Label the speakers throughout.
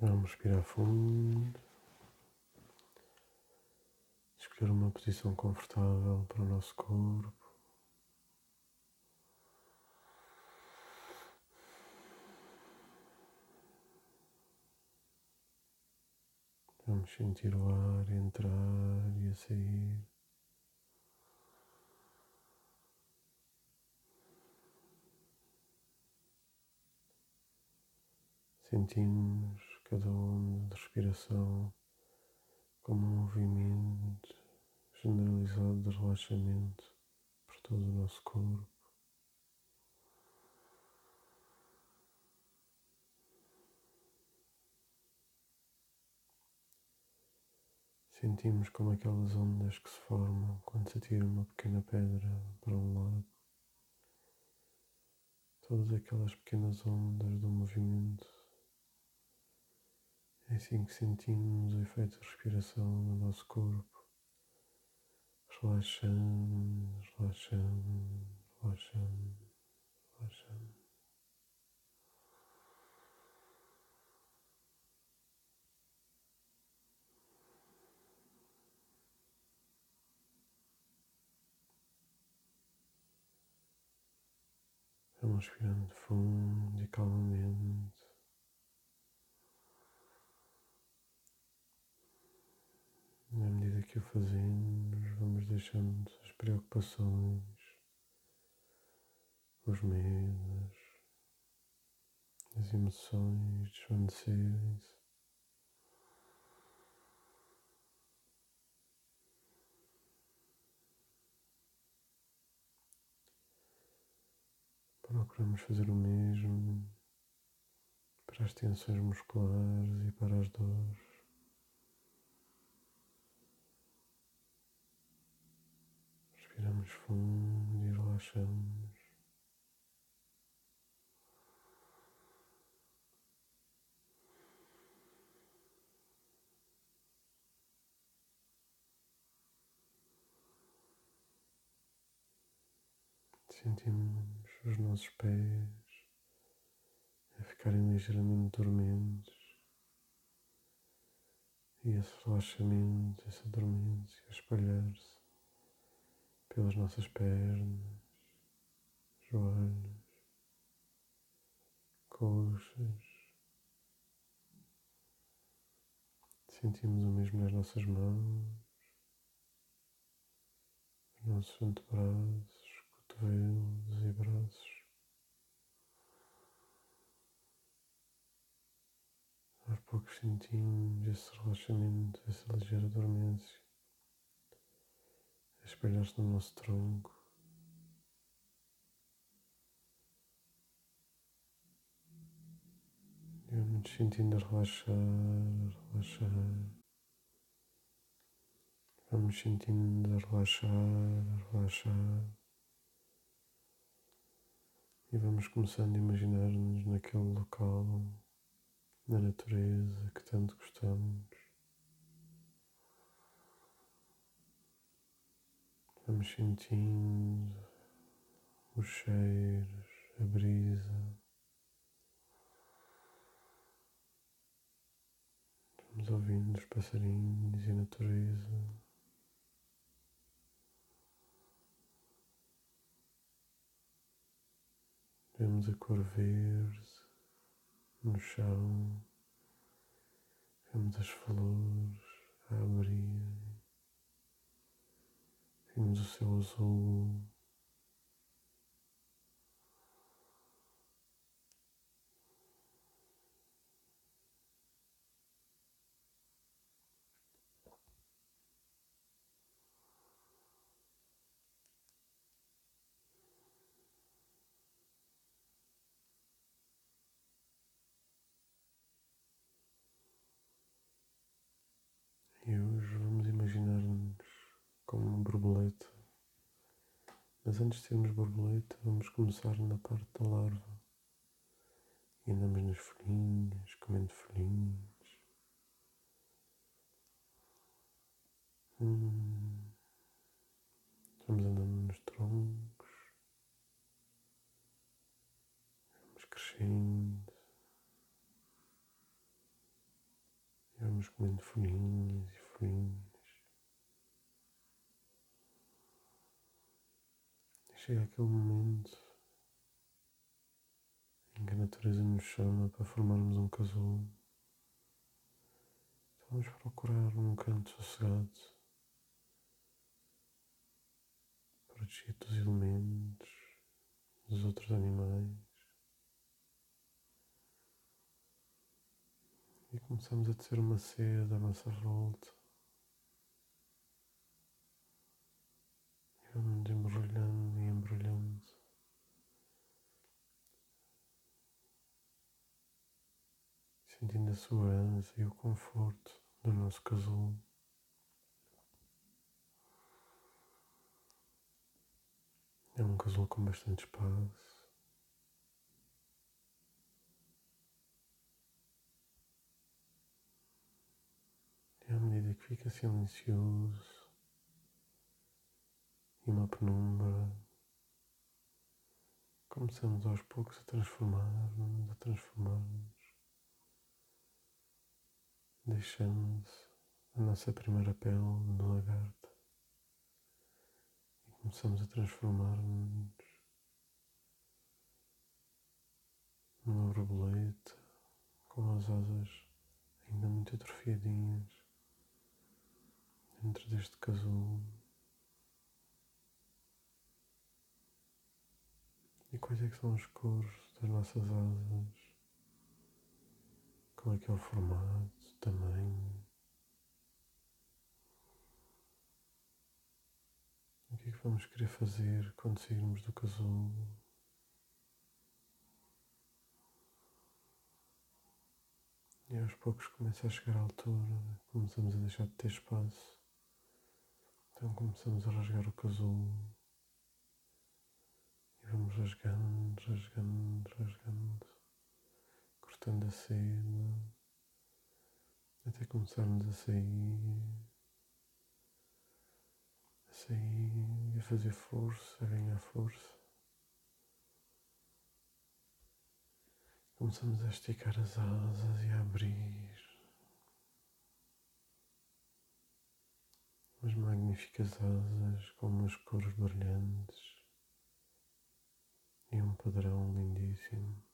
Speaker 1: Vamos respirar fundo. Escolher uma posição confortável para o nosso corpo. Vamos sentir o ar entrar e a sair. Sentimos cada onda de respiração como um movimento generalizado de relaxamento por todo o nosso corpo. Sentimos como aquelas ondas que se formam quando se atira uma pequena pedra para um lago. Todas aquelas pequenas ondas do movimento. É assim que sentimos o efeito de respiração no nosso corpo. Relaxando, relaxando, relaxando, relaxando. Vamos respirando fundo e calmamente. Na medida que o fazemos, vamos deixando as preocupações, os medos, as emoções desvanecerem-se. Procuramos fazer o mesmo para as tensões musculares e para as dores. Respiramos fundo e relaxamos. Sentimos os nossos pés a ficarem ligeiramente dormentes e esse relaxamento, essa dormência a espalhar-se pelas nossas pernas, joelhos, coxas. Sentimos o mesmo nas nossas mãos, nos nossos antebraços cotovelos e braços. Aos poucos sentimos esse relaxamento, essa ligeira dormência a espalhar-se no nosso tronco. E vamos sentindo a relaxar, a relaxar. Vamos sentindo a relaxar, a relaxar. E vamos começando a imaginar-nos naquele local, na natureza que tanto gostamos. Vamos sentindo os cheiros, a brisa. Vamos ouvindo os passarinhos e a natureza. Vemos a cor verde no chão, vemos as flores a abrir, vemos o céu azul. E hoje vamos imaginar-nos como uma borboleta. Mas antes de sermos borboleta, vamos começar na parte da larva. E andamos nas folhinhas, comendo folhinhas. Hum. Vamos andando nos troncos. Vamos crescendo. vamos comendo folhinhas e folhinhas. Chega aquele momento em que a natureza nos chama para formarmos um casulo. Então vamos procurar um canto sossegado, protegido dos elementos, dos outros animais. E começamos a tecer uma seda à nossa volta. E vamos Sentindo a segurança e o conforto do nosso casulo. É um casulo com bastante espaço. E à medida que fica silencioso e uma penumbra, começamos aos poucos a transformar-nos, a transformar-nos, deixando a nossa primeira pele de lagarto e começamos a transformar-nos numa borboleta com as asas ainda muito atrofiadinhas dentro deste casulo. E quais é que são as cores das nossas asas? Qual é que é o formato, tamanho? O que é que vamos querer fazer quando sairmos do casulo? E aos poucos começa a chegar a altura, começamos a deixar de ter espaço então começamos a rasgar o casulo e vamos rasgando, rasgando, rasgando, cortando a seda até começarmos a sair, a sair, a fazer força, a ganhar força. Começamos a esticar as asas e a abrir. umas magníficas asas com umas cores brilhantes e um padrão lindíssimo.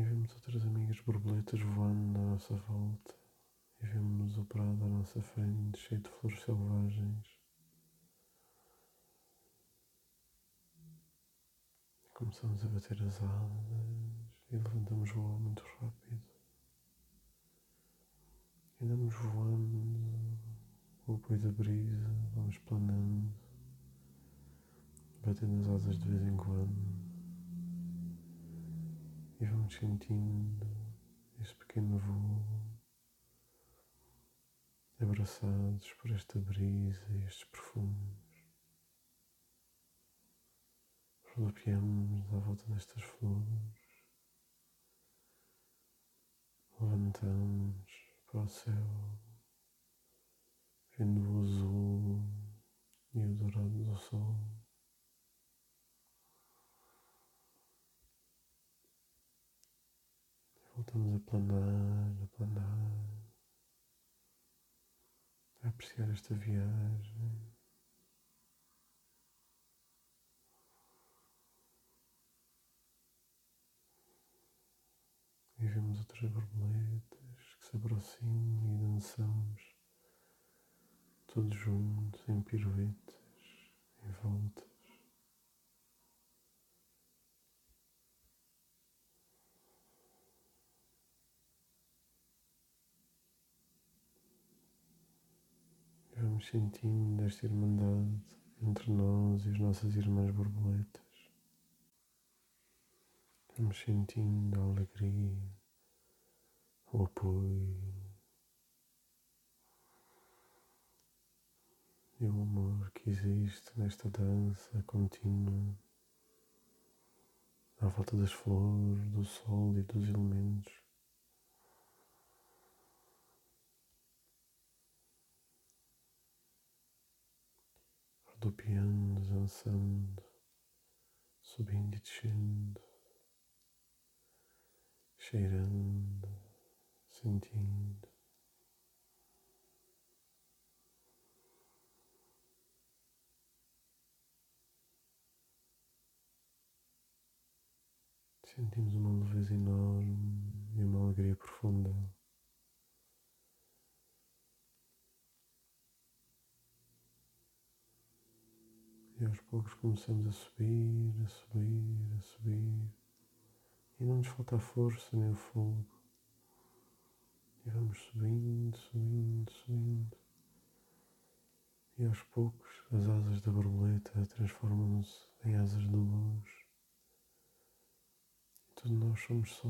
Speaker 1: E vemos outras amigas borboletas voando à nossa volta. E vemos o prado à nossa frente cheio de flores selvagens. Começamos a bater as asas e levantamos voo muito rápido. Andamos voando. Com o apoio da brisa, vamos planando, batendo as asas de vez em quando e vamos sentindo este pequeno voo, abraçados por esta brisa e estes perfumes. Rodopiamos à volta destas flores, levantamos para o céu, vendo o azul e o dourado do sol. Voltamos a planar, a planar, a apreciar esta viagem. E vemos outras borboletas se aproxima e dançamos todos juntos em piruetas, em voltas. Vamos sentindo esta irmandade entre nós e as nossas irmãs borboletas. Vamos sentindo a alegria o apoio e o amor que existe nesta dança contínua à volta das flores, do sol e dos elementos. Rodopiando, dançando, subindo e descendo cheirando, sentindo. Sentimos uma leveza enorme e uma alegria profunda. E aos poucos começamos a subir, a subir, a subir. E não nos falta a força nem o fogo. E vamos subindo, subindo, subindo. E aos poucos as asas da borboleta transformam-se em asas de luz. E todos nós somos só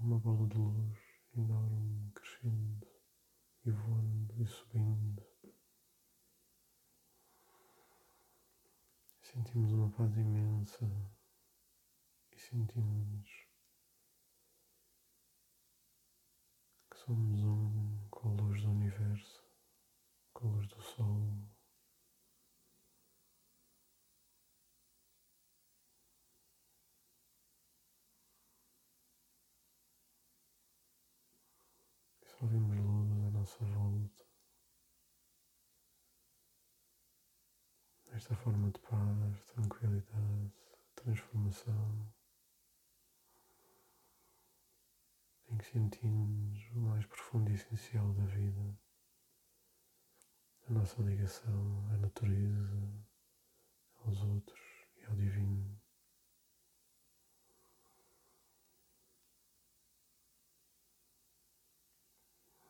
Speaker 1: uma bola de luz enorme, crescendo e voando e subindo. Sentimos uma paz imensa e sentimos que somos um com a luz do universo, com a luz do sol. Só vemos luz à nossa volta. Esta forma de paz, tranquilidade, transformação. em que sentimos o mais profundo e essencial da vida, a nossa ligação à natureza, aos outros e ao divino.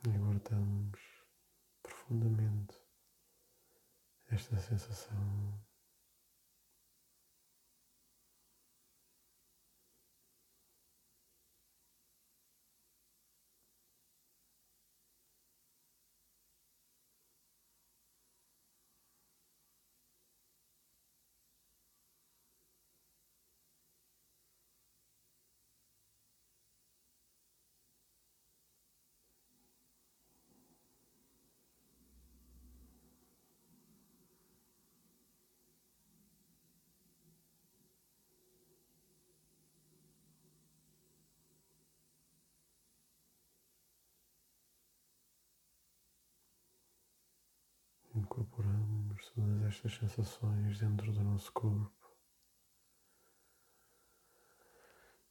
Speaker 1: E guardamos profundamente esta sensação todas estas sensações dentro do nosso corpo,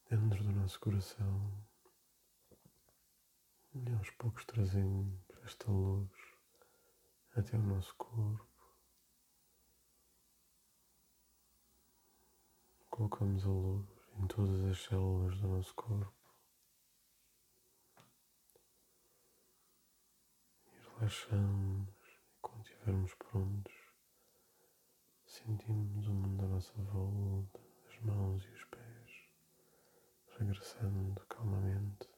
Speaker 1: dentro do nosso coração, e aos poucos trazemos esta luz até o nosso corpo. Colocamos a luz em todas as células do nosso corpo. E relaxamos quando estivermos prontos, sentimos o mundo à nossa volta, as mãos e os pés, regressando calmamente